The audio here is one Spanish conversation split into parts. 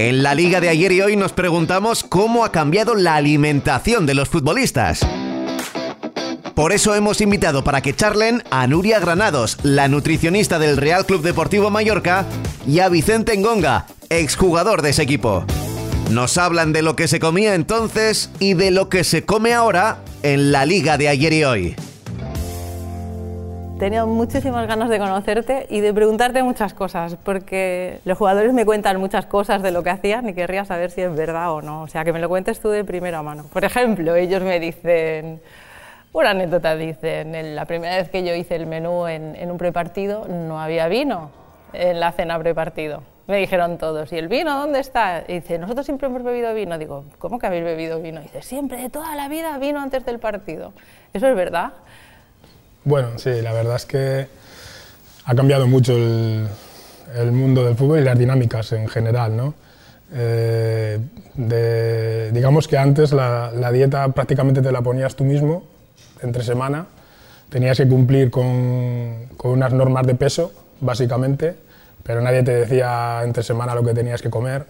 En la liga de ayer y hoy nos preguntamos cómo ha cambiado la alimentación de los futbolistas. Por eso hemos invitado para que charlen a Nuria Granados, la nutricionista del Real Club Deportivo Mallorca, y a Vicente Ngonga, exjugador de ese equipo. Nos hablan de lo que se comía entonces y de lo que se come ahora en la liga de ayer y hoy. Tenía muchísimas ganas de conocerte y de preguntarte muchas cosas, porque los jugadores me cuentan muchas cosas de lo que hacían y querría saber si es verdad o no. O sea, que me lo cuentes tú de primera mano. Por ejemplo, ellos me dicen, una anécdota, dicen, la primera vez que yo hice el menú en, en un prepartido no había vino en la cena prepartido. Me dijeron todos, ¿y el vino dónde está? Y dice, nosotros siempre hemos bebido vino. Digo, ¿cómo que habéis bebido vino? Y dice, siempre, de toda la vida, vino antes del partido. ¿Eso es verdad? Bueno, sí, la verdad es que ha cambiado mucho el, mundo del fútbol y las dinámicas en general, ¿no? Eh, digamos que antes la, dieta prácticamente te la ponías tú mismo entre semana, tenías que cumplir con, con unas normas de peso, básicamente, pero nadie te decía entre semana lo que tenías que comer,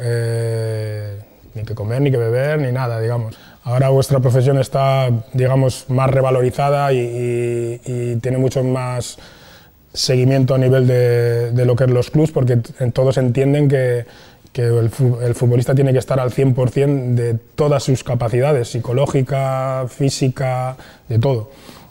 eh, ni que comer, ni que beber, ni nada, digamos. Ahora vuestra profesión está, digamos, más revalorizada y, tiene mucho más seguimiento a nivel de, lo que es los clubs, porque todos entienden que, el, futbolista tiene que estar al 100% de todas sus capacidades, psicológica, física, de todo.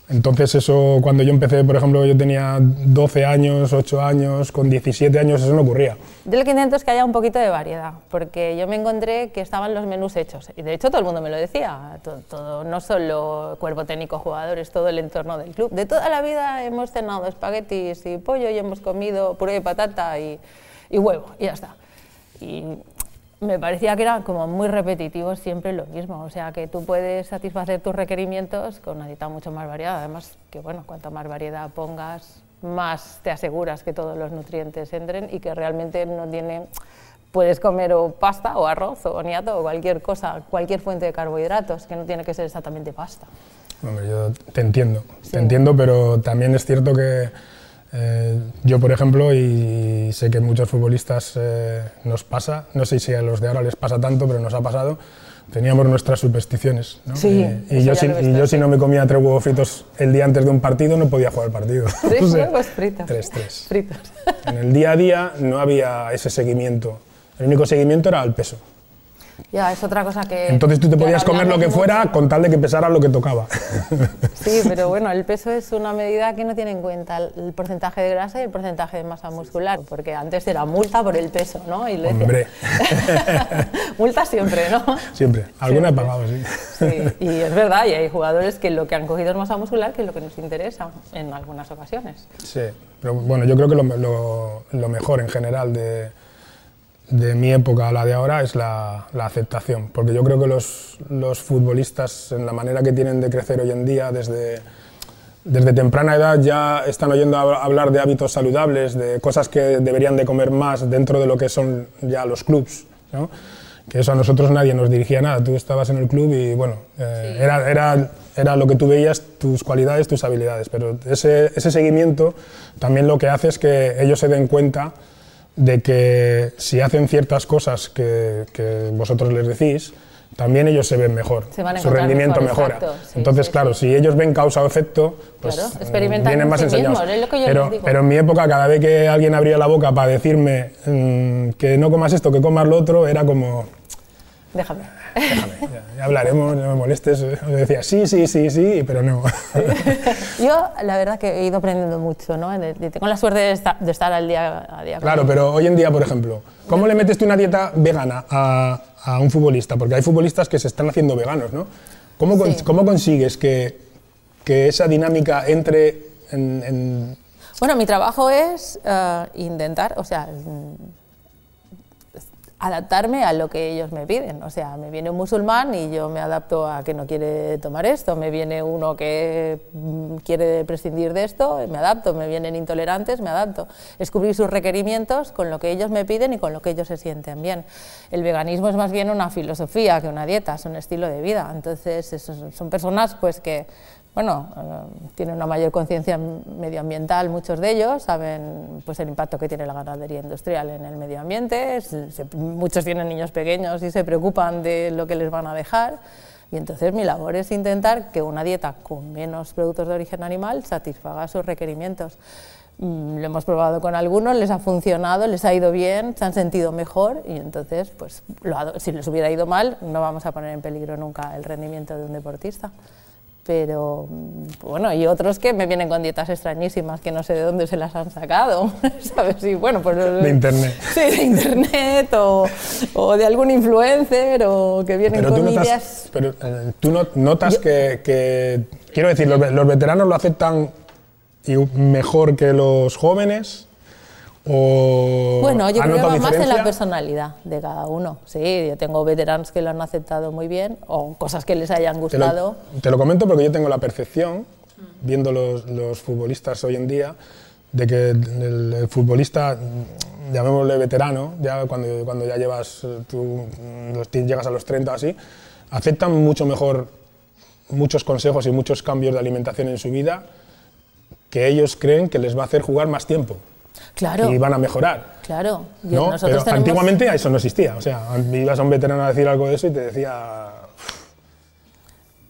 Entonces eso, cuando yo empecé, por ejemplo, yo tenía 12 años, 8 años, con 17 años, eso no ocurría. Yo lo que intento es que haya un poquito de variedad, porque yo me encontré que estaban los menús hechos, y de hecho todo el mundo me lo decía, todo, todo, no solo cuerpo técnico, jugadores, todo el entorno del club. De toda la vida hemos cenado espaguetis y pollo y hemos comido puré de patata y, y huevo, y ya está. Y me parecía que era como muy repetitivo siempre lo mismo, o sea que tú puedes satisfacer tus requerimientos con una dieta mucho más variada, además que bueno, cuanto más variedad pongas, más te aseguras que todos los nutrientes entren y que realmente no tiene, puedes comer o pasta o arroz o boniato o cualquier cosa, cualquier fuente de carbohidratos, que no tiene que ser exactamente pasta. Bueno, yo te entiendo, sí. te entiendo, pero también es cierto que eh, yo, por ejemplo, y sé que muchos futbolistas eh, nos pasa, no sé si a los de ahora les pasa tanto, pero nos ha pasado, teníamos nuestras supersticiones. ¿no? Sí, eh, y, yo, si, y yo, si, no me comía tres huevos fritos el día antes de un partido, no podía jugar el partido. ¿Tres o sea, huevos fritos? Tres, tres. Fritos. En el día a día no había ese seguimiento. El único seguimiento era el peso. Ya, es otra cosa que... Entonces tú te podías comer lo que fuera mucho. con tal de que pesara lo que tocaba. Sí, pero bueno, el peso es una medida que no tiene en cuenta el porcentaje de grasa y el porcentaje de masa muscular, porque antes era multa por el peso, ¿no? Y le Hombre. multa siempre, ¿no? Siempre. Alguna he pagado, sí. sí. Y es verdad, y hay jugadores que lo que han cogido es masa muscular, que es lo que nos interesa en algunas ocasiones. Sí, pero bueno, yo creo que lo, lo, lo mejor en general de de mi época a la de ahora es la, la aceptación, porque yo creo que los, los, futbolistas, en la manera que tienen de crecer hoy en día, desde, desde temprana edad ya están oyendo hablar de hábitos saludables, de cosas que deberían de comer más dentro de lo que son ya los clubs, ¿no? que eso a nosotros nadie nos dirigía nada, tú estabas en el club y bueno, eh, sí. era, era, era lo que tú veías, tus cualidades, tus habilidades, pero ese, ese seguimiento también lo que hace es que ellos se den cuenta de que si hacen ciertas cosas que, que, vosotros les decís, también ellos se ven mejor, se su rendimiento mejor, mejora. Sí, Entonces, sí, claro, sí. si ellos ven causa o efecto, pues claro, vienen más enseñados. Mismo, pero en mi época, cada vez que alguien abría la boca para decirme mmm, que no comas esto, que comas lo otro, era como... Déjame. Déjame, ya, ya, hablaremos, no me molestes. Yo decía, sí, sí, sí, sí, pero no. Yo, la verdad, que he ido aprendiendo mucho, ¿no? Tengo la suerte de estar, de estar al día a día. Claro, pero hoy en día, por ejemplo, ¿cómo le metes tú una dieta vegana a, a un futbolista? Porque hay futbolistas que se están haciendo veganos, ¿no? ¿Cómo, sí. ¿cómo consigues que, que, esa dinámica entre en, en... Bueno, mi trabajo es uh, intentar, o sea, adaptarme a lo que ellos me piden. O sea, me viene un musulmán y yo me adapto a que no quiere tomar esto, me viene uno que mm, quiere prescindir de esto, me adapto, me vienen intolerantes, me adapto. Es cubrir sus requerimientos con lo que ellos me piden y con lo que ellos se sienten bien. El veganismo es más bien una filosofía que una dieta, es un estilo de vida. Entonces, son personas pues que bueno, eh, tienen una mayor conciencia medioambiental, muchos de ellos saben pues, el impacto que tiene la ganadería industrial en el medio ambiente, muchos tienen niños pequeños y se preocupan de lo que les van a dejar. Y entonces mi labor es intentar que una dieta con menos productos de origen animal satisfaga sus requerimientos. Mm, lo hemos probado con algunos, les ha funcionado, les ha ido bien, se han sentido mejor y entonces, pues, si les hubiera ido mal, no vamos a poner en peligro nunca el rendimiento de un deportista pero bueno, y otros que me vienen con dietas extrañísimas que no sé de dónde se las han sacado, ¿sabes? Y, bueno, pues, de internet. Sí, de internet o, o de algún influencer o que vienen con notas, ideas... Pero eh, tú notas que, que, quiero decir, los, los veteranos lo aceptan mejor que los jóvenes bueno, yo creo que más en la personalidad de cada uno. Sí, yo tengo veteranos que lo han aceptado muy bien o cosas que les hayan gustado. Te lo, comento porque yo tengo la percepción, viendo los, futbolistas hoy en día, de que el, futbolista, llamémosle veterano, ya cuando, cuando ya llevas, tú llegas a los 30 o así, aceptan mucho mejor muchos consejos y muchos cambios de alimentación en su vida que ellos creen que les va a hacer jugar más tiempo claro. y van a mejorar. Claro, ¿no? Pero antiguamente eso no existía. O sea, ibas a un veterano a decir algo de eso y te decía.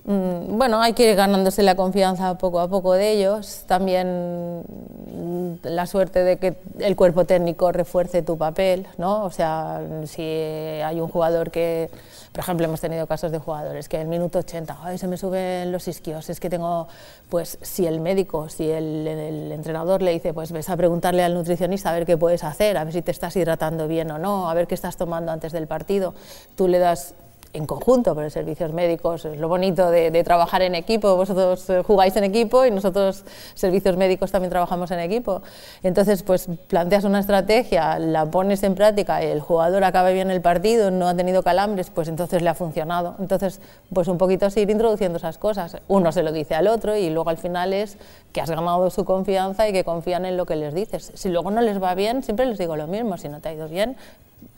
Mm, bueno, hay que ir ganándose la confianza poco a poco de ellos. También mm, la suerte de que el cuerpo técnico refuerce tu papel, ¿no? O sea, si hay un jugador que por ejemplo, hemos tenido casos de jugadores que en el minuto 80, Ay, se me suben los isquios, es que tengo, pues si el médico, si el, el, entrenador le dice, pues ves a preguntarle al nutricionista a ver qué puedes hacer, a ver si te estás hidratando bien o no, a ver qué estás tomando antes del partido, tú le das en conjunto, pero servicios médicos es lo bonito de, trabajar en equipo. Vosotros eh, jugáis en equipo y nosotros, servicios médicos, también trabajamos en equipo. Entonces, pues planteas una estrategia, la pones en práctica el jugador acaba bien el partido, no ha tenido calambres, pues entonces le ha funcionado. Entonces, pues un poquito seguir introduciendo esas cosas. Uno se lo dice al otro y luego al final es que has ganado su confianza y que confían en lo que les dices. Si luego no les va bien, siempre les digo lo mismo. Si no te ha ido bien,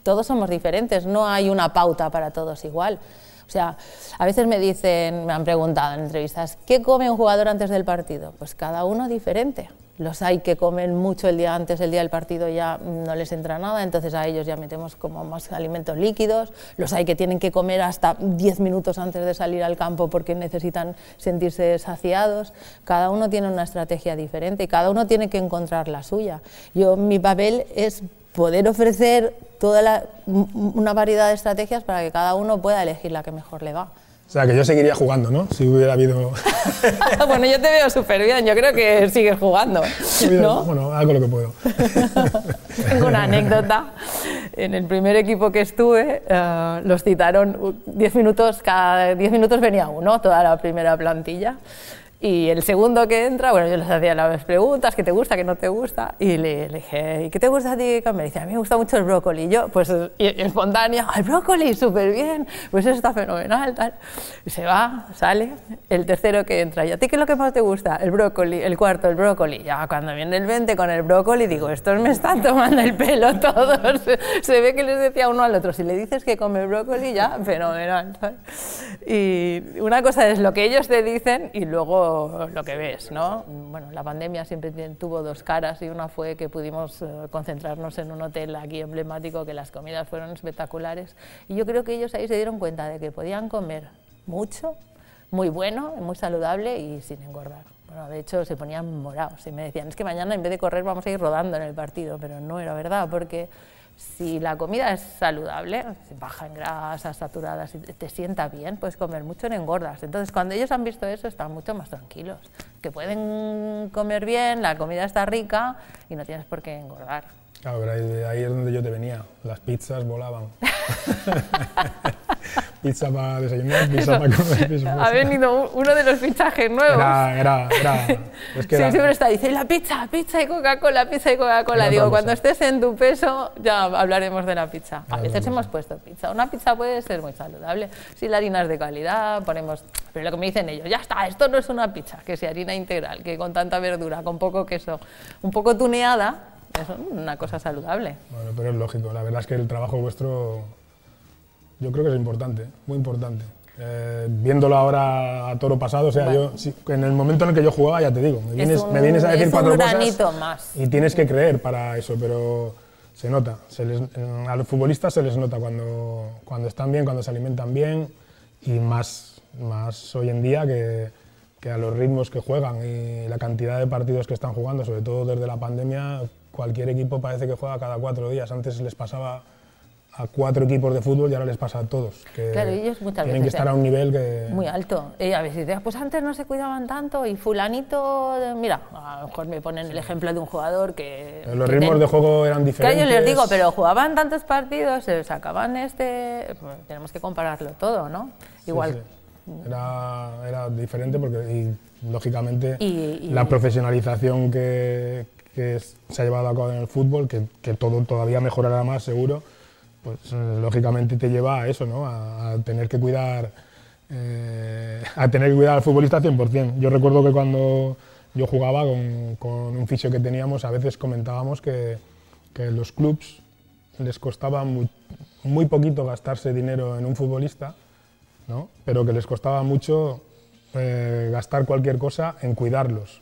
todos somos diferentes, no hay una pauta para todos igual. O sea, a veces me dicen, me han preguntado en entrevistas, ¿qué come un jugador antes del partido? Pues cada uno diferente. Los hay que comen mucho el día antes, el día del partido ya no les entra nada, entonces a ellos ya metemos como más alimentos líquidos. Los hay que tienen que comer hasta 10 minutos antes de salir al campo porque necesitan sentirse saciados. Cada uno tiene una estrategia diferente y cada uno tiene que encontrar la suya. Yo, mi papel es poder ofrecer toda una variedad de estrategias para que cada uno pueda elegir la que mejor le va. O sea, que yo seguiría jugando, ¿no? Si hubiera habido... bueno, yo te veo súper bien, yo creo que sigues jugando, ¿no? Bueno, hago lo que puedo. Tengo una anécdota. En el primer equipo que estuve, eh, los citaron 10 minutos, cada 10 minutos venía uno, toda la primera plantilla. Y el segundo que entra, bueno, yo les hacía las preguntas, ¿qué te gusta, qué no te gusta? Y le, dije, ¿y qué te gusta a ti Me dice, a mí me gusta mucho el brócoli. Y yo, pues, espontánea, ¡el brócoli, súper bien! Pues eso está fenomenal, tal. Y se va, sale, el tercero que entra, ¿y a ti qué es lo que más te gusta? El brócoli, el cuarto, el brócoli. Ya cuando viene el 20 con el brócoli, digo, estos me están tomando el pelo todos. se ve que les decía uno al otro, si le dices que come brócoli, ya, fenomenal. Y una cosa es lo que ellos te dicen y luego lo que ves, ¿no? Bueno, la pandemia siempre tuvo dos caras y una fue que pudimos eh, concentrarnos en un hotel aquí emblemático, que las comidas fueron espectaculares. Y yo creo que ellos ahí se dieron cuenta de que podían comer mucho, muy bueno, muy saludable y sin engordar. Bueno, de hecho se ponían morados y me decían, es que mañana en vez de correr vamos a ir rodando en el partido, pero no era verdad, porque si la comida es saludable, baja en grasas saturadas y te sienta bien, puedes comer mucho en engordas. Entonces, cuando ellos han visto eso, están mucho más tranquilos, que pueden comer bien, la comida está rica y no tienes por qué engordar. Claro, pero ahí, es donde yo te venía. Las pizzas volaban. pizza para desayunar, pizza para comer. ha venido uno de los fichajes nuevos. Era, era, era. Es que sí, siempre está, dice, la pizza, pizza y Coca-Cola, pizza y Coca-Cola. Digo, cuando estés en tu peso, ya hablaremos de la pizza. A veces hemos puesto pizza. Una pizza puede ser muy saludable. Si la harina es de calidad, ponemos... Pero lo que me dicen ellos, ya está, esto no es una pizza, que sea harina integral, que con tanta verdura, con poco queso, un poco tuneada, es una cosa saludable. Bueno, pero es lógico. La verdad es que el trabajo vuestro yo creo que es importante, muy importante. Eh, viéndolo ahora a toro pasado, o sea, yo en el momento en el que yo jugaba, ya te digo, me vienes, me vienes a decir cuatro cosas más. y tienes que creer para eso, pero se nota. a los futbolistas se les nota cuando, cuando están bien, cuando se alimentan bien y más, más hoy en día que, que a los ritmos que juegan y la cantidad de partidos que están jugando, sobre todo desde la pandemia, cualquier equipo parece que juega cada cuatro días. Antes les pasaba a cuatro equipos de fútbol y ahora les pasa a todos. Que claro, ellos muchas tienen veces, que estar a un nivel que... Muy alto. Y a veces pues antes no se cuidaban tanto y fulanito, mira, a lo mejor me ponen el ejemplo de un jugador que... los ritmos de juego eran diferentes. Claro, yo les digo, pero jugaban tantos partidos, se sacaban este... Pues tenemos que compararlo todo, ¿no? Igual. Era, era, diferente porque, lógicamente, la profesionalización que, que, se ha llevado a cabo en el fútbol, que, que todo todavía mejorará más, seguro, pues eh, lógicamente te lleva a eso, ¿no? a, tener que cuidar eh, a tener que cuidar al futbolista 100%. Yo recuerdo que cuando yo jugaba con, con un fisio que teníamos, a veces comentábamos que, que los clubs les costaba muy, muy, poquito gastarse dinero en un futbolista, ¿no? pero que les costaba mucho eh, gastar cualquier cosa en cuidarlos.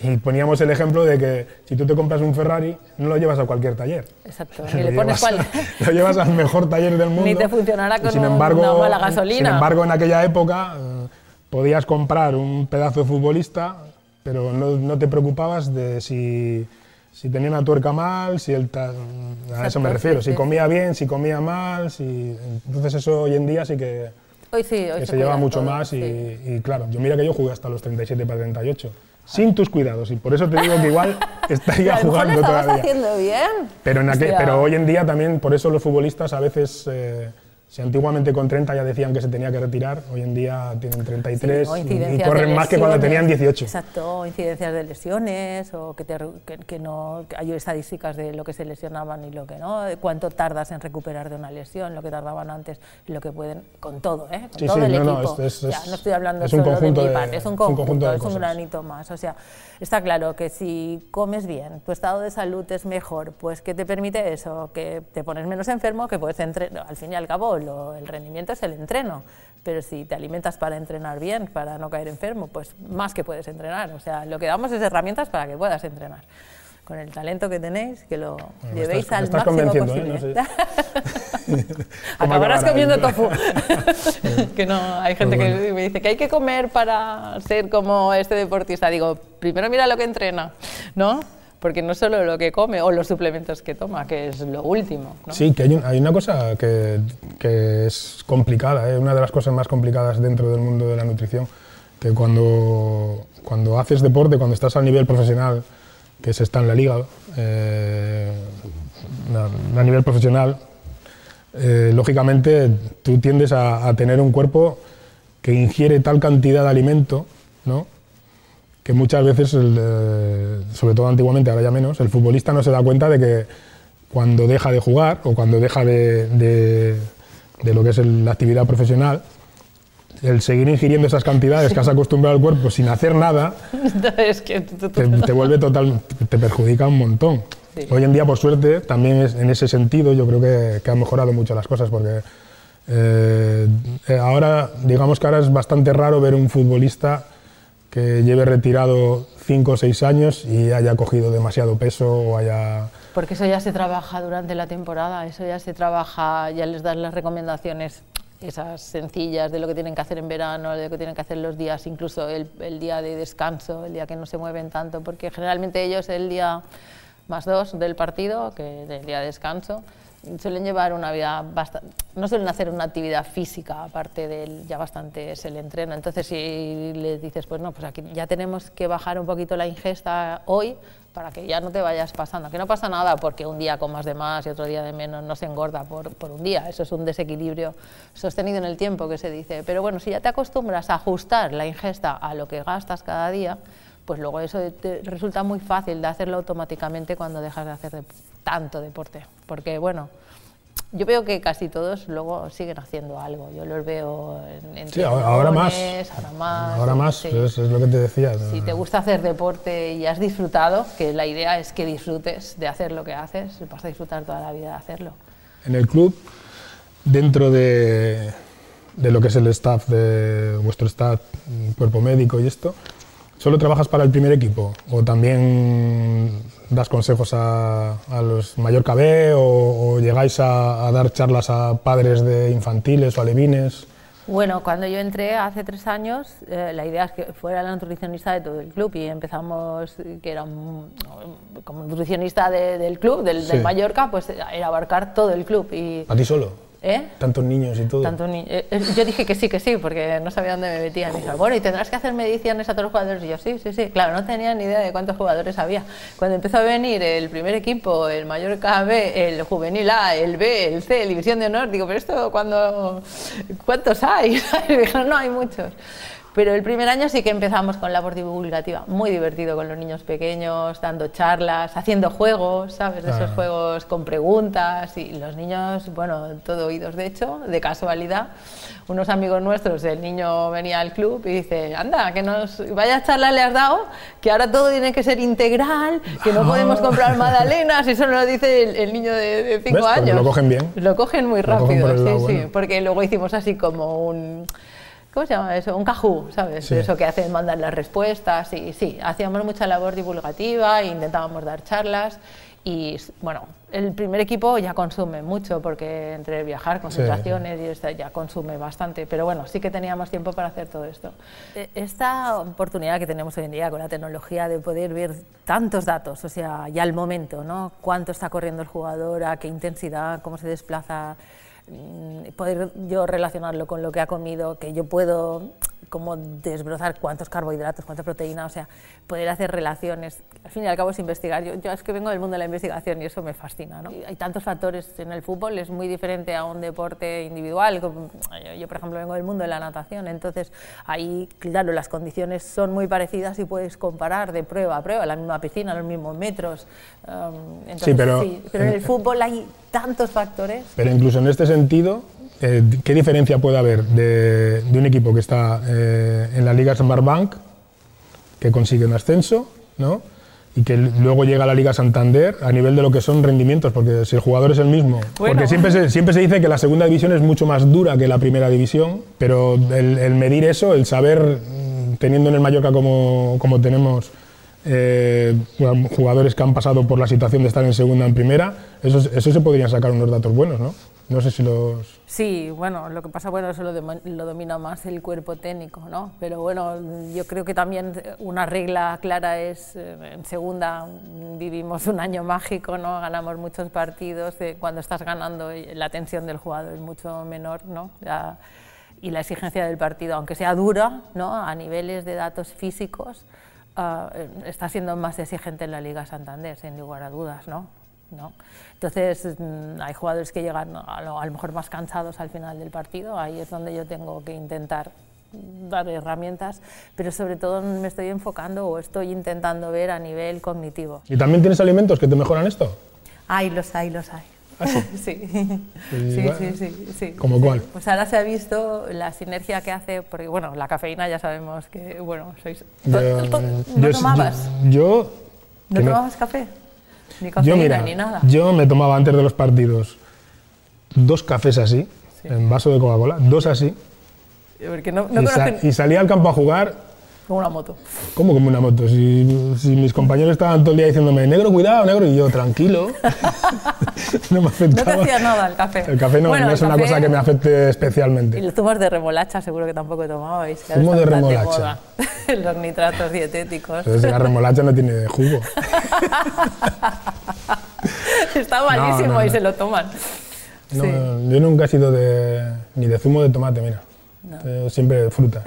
Y poníamos el ejemplo de que si tú te compras un Ferrari, no lo llevas a cualquier taller. Exacto, ni le pones llevas, lo llevas al mejor taller del mundo. Ni te funcionará con sin embargo, una mala gasolina. Sin embargo, en aquella época eh, podías comprar un pedazo de futbolista, pero no, no te preocupabas de si, si, tenía una tuerca mal, si el a eso me refiero, si comía bien, si comía mal, si, entonces eso hoy en día sí que, hoy sí, hoy se, se, lleva mucho todo, más sí. y, y claro, yo mira que yo jugué hasta los 37 para 38 sin tus cuidados. Y por eso te digo que igual estaría jugando todavía. haciendo bien. Pero, en aquel, pero hoy en día también, por eso los futbolistas a veces, eh, si antiguamente con 30 ya decían que se tenía que retirar, hoy en día tienen 33 sí, y, y, corren más que cuando tenían 18. Exacto, incidencias de lesiones o que, te, que, que no que hay estadísticas de lo que se lesionaban y lo que no, de cuánto tardas en recuperar de una lesión, lo que tardaban antes y lo que pueden, con todo, ¿eh? con sí, todo sí, el no, equipo. No, es, es, ya, no estoy hablando es un solo conjunto de mi de, parte, es un conjunto, un conjunto de es cosas. un granito más. O sea, está claro que si comes bien, tu estado de salud es mejor, pues ¿qué te permite eso? Que te pones menos enfermo, que puedes entrenar, al fin y al cabo lo, el rendimiento es el entreno, pero si te alimentas para entrenar bien, para no caer enfermo, pues más que puedes entrenar. O sea, lo que damos es herramientas para que puedas entrenar. Con el talento que tenéis, que lo llevéis estás, al estás máximo convenciendo, posible. ¿eh? No sé. ¿Cómo Acabarás acabará comiendo tofu. que no, hay gente Pues que bueno. me dice que hay que comer para ser como este deportista. Digo, primero mira lo que entrena, ¿no? Porque no solo lo que come o los suplementos que toma, que es lo último. Sí, que hay, un- hay una cosa que, que es complicada, ¿eh? una de las cosas más complicadas dentro del mundo de la nutrición, que cuando, cuando haces deporte, cuando estás al nivel profesional, que se está en la liga, eh, a, a nivel profesional, eh, lógicamente tú tiendes a, a tener un cuerpo que ingiere tal cantidad de alimento, ¿no? Que muchas veces, el, eh, sobre todo antiguamente, ahora ya menos, el futbolista no se da cuenta de que cuando deja de jugar o cuando deja de, de- de lo que es el- la actividad profesional, el seguir ingiriendo esas cantidades que has acostumbrado al cuerpo sin hacer nada, Entonces, que te, te vuelve total, te perjudica un montón. Sí. Hoy en día, por suerte, también es- en ese sentido yo creo que, que han mejorado mucho las cosas porque eh, eh, ahora, digamos que ahora es bastante raro ver un futbolista que lleve retirado 5 o 6 años y haya cogido demasiado peso o haya... Porque eso ya se trabaja durante la temporada, eso ya se trabaja, ya les das las recomendaciones esas sencillas de lo que tienen que hacer en verano, de lo que tienen que hacer los días, incluso el, el día de descanso, el día que no se mueven tanto, porque generalmente ellos el día más dos del partido, que del día de descanso, suelen llevar una vida bastante, no suelen hacer una actividad física, aparte del ya bastante es el entreno. Entonces, si les dices, pues no, pues aquí ya tenemos que bajar un poquito la ingesta hoy para que ya no te vayas pasando, que no pasa nada porque un día comas de más y otro día de menos no se engorda por, un día, eso es un desequilibrio sostenido en el tiempo que se dice, pero bueno, si ya te acostumbras a ajustar la ingesta a lo que gastas cada día, pues luego eso te resulta muy fácil de hacerlo automáticamente cuando dejas de hacer tanto deporte, porque bueno, yo veo que casi todos luego siguen haciendo algo, yo los veo en, en Sí, ahora, ahora más. ahora más, Ahora más, sí. es, es lo que te decía. Si te gusta hacer deporte y has disfrutado, que la idea es que disfrutes de hacer lo que haces, vas a disfrutar toda la vida de hacerlo. En el club, dentro de, de lo que es el staff, de vuestro staff, cuerpo médico y esto, ¿solo trabajas para el primer equipo? ¿O también das consejos a, los mayor KB o, o llegáis a, a, dar charlas a padres de infantiles o alevines? Bueno, cuando yo entré hace tres años, eh, la idea es que fuera la nutricionista de todo el club y empezamos, que era como nutricionista del club, del, del, Mallorca, pues era abarcar todo el club. Y, ¿A ti solo? ¿Eh? Tantos niños y todo. Tanto eh, eh, yo dije que sí, que sí, porque no sabía dónde me metía. Me dijo, bueno, ¿y tendrás que hacer mediciones a todos los jugadores? Y yo, sí, sí, sí. Claro, no tenía ni idea de cuántos jugadores había. Cuando empezó a venir el primer equipo, el Mallorca B, el Juvenil A, el B, el C, el División de Honor, digo, pero esto, cuando, ¿cuántos hay? y dijeron, no, hay muchos. Pero el primer año sí que empezamos con labor divulgativa, muy divertido con los niños pequeños, dando charlas, haciendo juegos, ¿sabes? De esos juegos con preguntas y los niños, bueno, todo oídos de hecho, de casualidad. Unos amigos nuestros, el niño venía al club y dice, anda, que nos vaya charla le has dado, que ahora todo tiene que ser integral, que no podemos comprar magdalenas, eso lo dice el, niño de 5 años. Lo cogen bien. Lo cogen muy rápido, sí, sí, porque luego hicimos así como un ¿cómo se llama eso? Un cajú, ¿sabes? Eso que hacen mandar las respuestas y sí, hacíamos mucha labor divulgativa, e intentábamos dar charlas y bueno, el primer equipo ya consume mucho porque entre viajar, concentraciones y esto ya consume bastante, pero bueno, sí que teníamos tiempo para hacer todo esto. E, esta oportunidad que tenemos hoy en día con la tecnología de poder ver tantos datos, o sea, ya al momento, ¿no? Cuánto está corriendo el jugador, a qué intensidad, cómo se desplaza poder yo relacionarlo con lo que ha comido, que yo puedo como desbrozar cuántos carbohidratos, cuánta proteína, o sea, poder hacer relaciones. Al fin y al cabo es investigar. Yo, yo es que vengo del mundo de la investigación y eso me fascina. ¿no? Hay tantos factores en el fútbol, es muy diferente a un deporte individual. Yo, por ejemplo, vengo del mundo de la natación, entonces ahí, claro, las condiciones son muy parecidas y puedes comparar de prueba a prueba, la misma piscina, los mismos metros. Um, sí, pero, pero en el fútbol hay tantos factores. Pero incluso en este sentido, eh, ¿qué diferencia puede haber de, un equipo que está eh, en la Liga Bank, que consigue un ascenso, ¿no? y que luego llega a la Liga Santander a nivel de lo que son rendimientos, porque si el jugador es el mismo, porque siempre se, siempre se dice que la segunda división es mucho más dura que la primera división, pero el, medir eso, el saber, mm, teniendo en el Mallorca como, como tenemos eh, jugadores que han pasado por la situación de estar en segunda en primera, eso, eso se podrían sacar unos datos buenos, ¿no? No sé si los... Sí, bueno, lo que pasa, bueno, eso lo, lo, domina más el cuerpo técnico, ¿no? Pero bueno, yo creo que también una regla clara es, eh, en segunda vivimos un año mágico, ¿no? Ganamos muchos partidos, eh, cuando estás ganando la tensión del jugador es mucho menor, ¿no? y la exigencia del partido, aunque sea dura, ¿no? A niveles de datos físicos, ah, eh, está siendo más exigente en la Liga Santander, sin lugar a dudas, ¿no? ¿No? Entonces mm, hay jugadores que llegan a lo, mejor más cansados al final del partido, ahí es donde yo tengo que intentar dar herramientas, pero sobre todo me estoy enfocando o estoy intentando ver a nivel cognitivo. ¿Y también tienes alimentos que te mejoran esto? Ay, los hay, los hay. ¿Ah, sí? sí. Sí, sí, sí, sí, ¿Cómo cuál? Pues ahora se ha visto la sinergia que hace, porque bueno, la cafeína ya sabemos que, bueno, sois... ¿No tomabas? Yo... ¿No tomabas café? Ni yo, mira, ni nada. Yo me tomaba antes de los partidos dos cafés así, en vaso de Coca-Cola, dos así. Porque no, y, salía al campo a jugar. Como una moto. ¿Cómo como una moto? Si, si, mis compañeros estaban todo el día diciéndome, negro, cuidado, negro, y yo, tranquilo. no me afectaba. No te hacía nada el café. El café no, es una cosa que me afecte especialmente. Y los zumos de remolacha seguro que tampoco tomabais. Zumo de remolacha. los nitratos dietéticos. Entonces la remolacha no tiene jugo. Está malísimo y se lo toman. Yo nunca he sido de, ni de zumo de tomate, mira. siempre de fruta.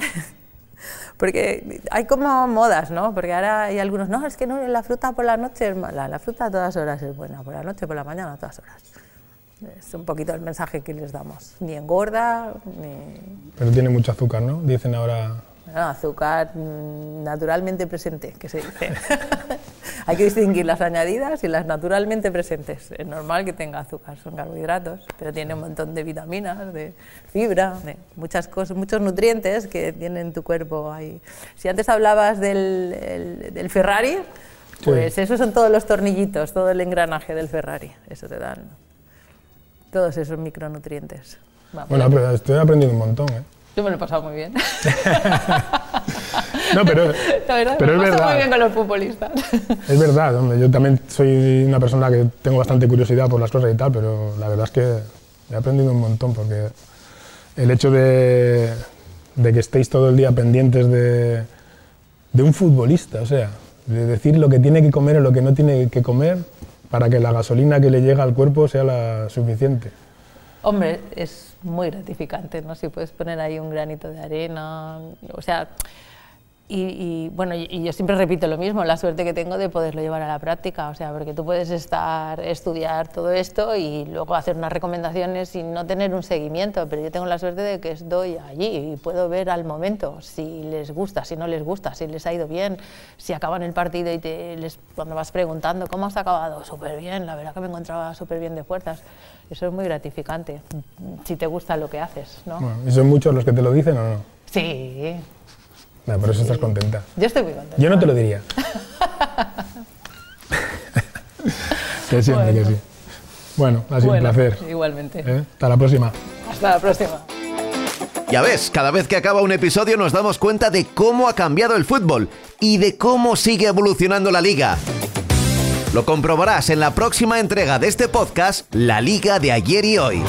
Porque hay como modas, ¿no? Porque ahora hay algunos, no, es que no, la fruta por la noche es mala, la fruta a todas horas es buena, por la noche, por la mañana, a todas horas. Es un poquito el mensaje que les damos. Ni engorda, ni... Pero tiene mucho azúcar, ¿no? Dicen ahora azúcar mm, naturalmente presente, que se dice. Hay que distinguir las añadidas y las naturalmente presentes. Es normal que tenga azúcar, son carbohidratos, pero tiene un montón de vitaminas, de fibra, de muchas cosas, muchos nutrientes que tiene tu cuerpo ahí. Si antes hablabas del, del Ferrari, pues esos son todos los tornillitos, todo el engranaje del Ferrari. Eso te dan todos esos micronutrientes. Bueno, pero estoy aprendiendo un montón, ¿eh? Yo me lo he pasado muy bien. no, pero, La verdad, pero me es verdad. muy bien con los futbolistas. Es verdad, hombre, yo también soy una persona que tengo bastante curiosidad por las cosas y tal, pero la verdad es que he aprendido un montón porque el hecho de, de que estéis todo el día pendientes de, de un futbolista, o sea, de decir lo que tiene que comer o lo que no tiene que comer para que la gasolina que le llega al cuerpo sea la suficiente. Hombre, es muy gratificante, ¿no? Si puedes poner ahí un granito de arena, o sea, y, y, bueno, y, yo siempre repito lo mismo, la suerte que tengo de poderlo llevar a la práctica, o sea, porque tú puedes estar, estudiar todo esto y luego hacer unas recomendaciones y no tener un seguimiento, pero yo tengo la suerte de que estoy allí y puedo ver al momento si les gusta, si no les gusta, si les ha ido bien, si acaban el partido y te, les, cuando vas preguntando, ¿cómo has acabado? Súper bien, la verdad que me encontraba súper bien de fuerzas. Eso es muy gratificante, si te gusta lo que haces, ¿no? Bueno, ¿Y son muchos los que te lo dicen o no? Sí, Nah, por eso estás contenta. yo estoy muy contenta. Yo no te lo diría. que sí, hombre, que sí. Bueno, ha sido Bueno, un placer. Igualmente. ¿eh? Hasta la próxima. Hasta la próxima. Ya ves, cada vez que acaba un episodio nos damos cuenta de cómo ha cambiado el fútbol y de cómo sigue evolucionando la liga. Lo comprobarás en la próxima entrega de este podcast, La Liga de ayer y hoy.